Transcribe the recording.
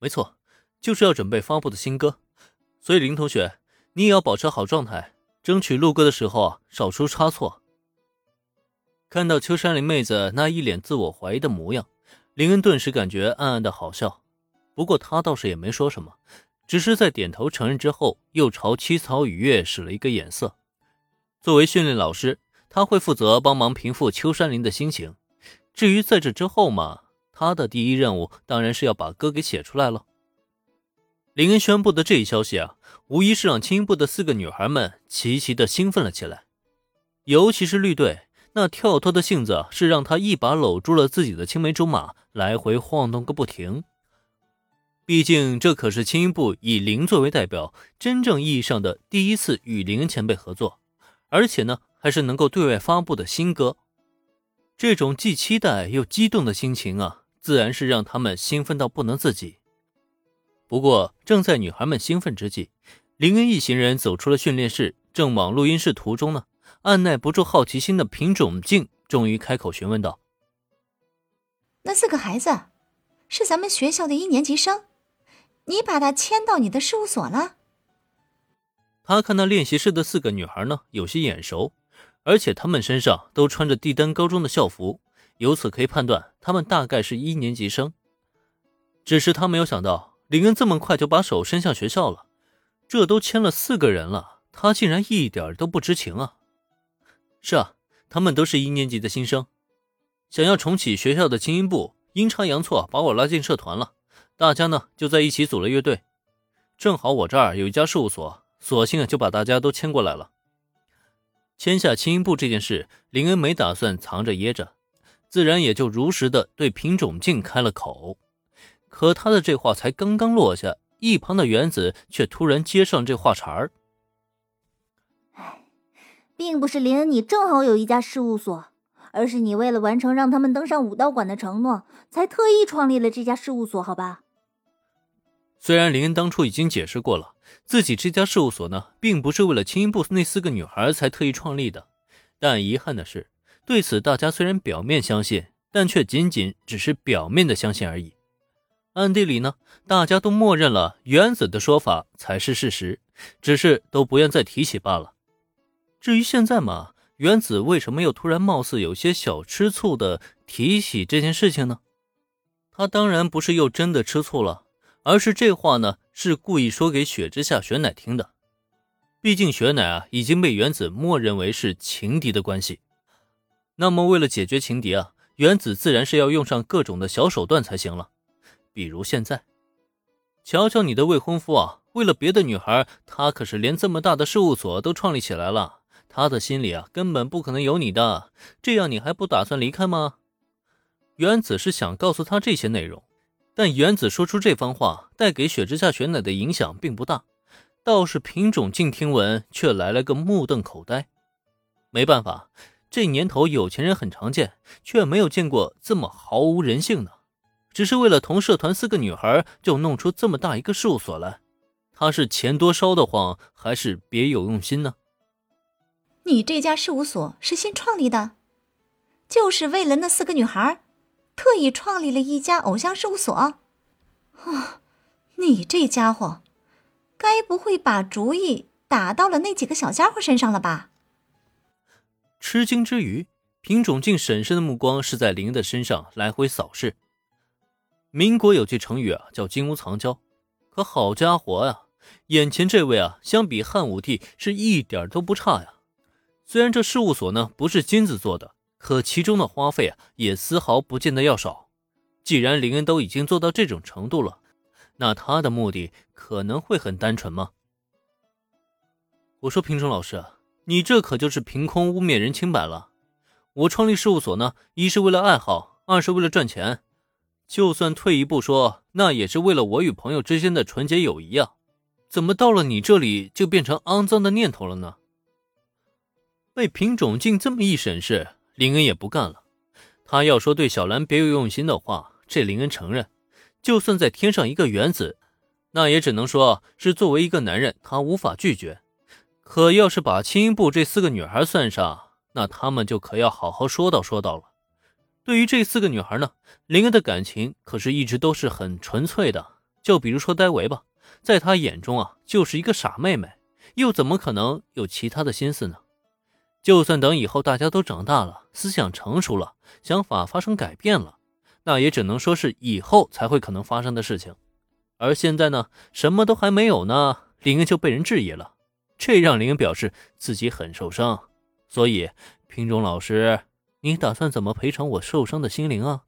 没错，就是要准备发布的新歌。所以林同学，你也要保持好状态，争取录歌的时候少出差错。看到秋山林妹子那一脸自我怀疑的模样，林恩顿时感觉暗暗的好笑。不过他倒是也没说什么，只是在点头承认之后，又朝七草雨月使了一个眼色。作为训练老师，他会负责帮忙平复秋山林的心情。至于在这之后嘛，他的第一任务当然是要把歌给写出来了。林恩宣布的这一消息啊，无疑是让青部的四个女孩们齐齐的兴奋了起来，尤其是绿队，那跳脱的性子是让他一把搂住了自己的青梅竹马，来回晃动个不停。毕竟，这可是青音部以林作为代表，真正意义上的第一次与林前辈合作，而且呢，还是能够对外发布的新歌。这种既期待又激动的心情啊，自然是让他们兴奋到不能自己。不过，正在女孩们兴奋之际，林恩一行人走出了训练室，正往录音室途中呢。按耐不住好奇心的品种静终于开口询问道：“那四个孩子，是咱们学校的一年级生？”你把他签到你的事务所了。他看到练习室的四个女孩呢，有些眼熟，而且她们身上都穿着帝丹高中的校服，由此可以判断他们大概是一年级生。只是他没有想到，林恩这么快就把手伸向学校了，这都牵了四个人了，他竟然一点都不知情啊！是啊，他们都是一年级的新生，想要重启学校的精英部，阴差阳错把我拉进社团了。大家呢就在一起组了乐队，正好我这儿有一家事务所，索性就把大家都牵过来了。签下青音部这件事，林恩没打算藏着掖着，自然也就如实的对品种静开了口。可他的这话才刚刚落下，一旁的原子却突然接上这话茬儿：“哎，并不是林恩你正好有一家事务所，而是你为了完成让他们登上武道馆的承诺，才特意创立了这家事务所，好吧？”虽然林恩当初已经解释过了，自己这家事务所呢，并不是为了青音部那四个女孩才特意创立的，但遗憾的是，对此大家虽然表面相信，但却仅仅只是表面的相信而已。暗地里呢，大家都默认了原子的说法才是事实，只是都不愿再提起罢了。至于现在嘛，原子为什么又突然貌似有些小吃醋的提起这件事情呢？他当然不是又真的吃醋了。而是这话呢，是故意说给雪之下雪乃听的。毕竟雪乃啊已经被原子默认为是情敌的关系，那么为了解决情敌啊，原子自然是要用上各种的小手段才行了。比如现在，瞧瞧你的未婚夫啊，为了别的女孩，他可是连这么大的事务所都创立起来了，他的心里啊根本不可能有你的。这样你还不打算离开吗？原子是想告诉他这些内容。但原子说出这番话，带给雪之下雪乃的影响并不大，倒是品种静听闻却来了个目瞪口呆。没办法，这年头有钱人很常见，却没有见过这么毫无人性的。只是为了同社团四个女孩，就弄出这么大一个事务所来，他是钱多烧得慌，还是别有用心呢？你这家事务所是新创立的，就是为了那四个女孩？特意创立了一家偶像事务所，啊！你这家伙，该不会把主意打到了那几个小家伙身上了吧？吃惊之余，品种静审视的目光是在林恩的身上来回扫视。民国有句成语啊，叫“金屋藏娇”，可好家伙呀，眼前这位啊，相比汉武帝是一点都不差呀。虽然这事务所呢不是金子做的。可其中的花费啊，也丝毫不见得要少。既然林恩都已经做到这种程度了，那他的目的可能会很单纯吗？我说平中老师，你这可就是凭空污蔑人清白了。我创立事务所呢，一是为了爱好，二是为了赚钱。就算退一步说，那也是为了我与朋友之间的纯洁友谊啊。怎么到了你这里就变成肮脏的念头了呢？被品种镜这么一审视。林恩也不干了，他要说对小兰别有用心的话，这林恩承认。就算再添上一个原子，那也只能说是作为一个男人，他无法拒绝。可要是把青音部这四个女孩算上，那他们就可要好好说道说道了。对于这四个女孩呢，林恩的感情可是一直都是很纯粹的，就比如说戴维吧，在他眼中啊，就是一个傻妹妹，又怎么可能有其他的心思呢？就算等以后大家都长大了，思想成熟了，想法发生改变了，那也只能说是以后才会可能发生的事情。而现在呢，什么都还没有呢，林恩就被人质疑了，这让林表示自己很受伤。所以，品种老师，你打算怎么赔偿我受伤的心灵啊？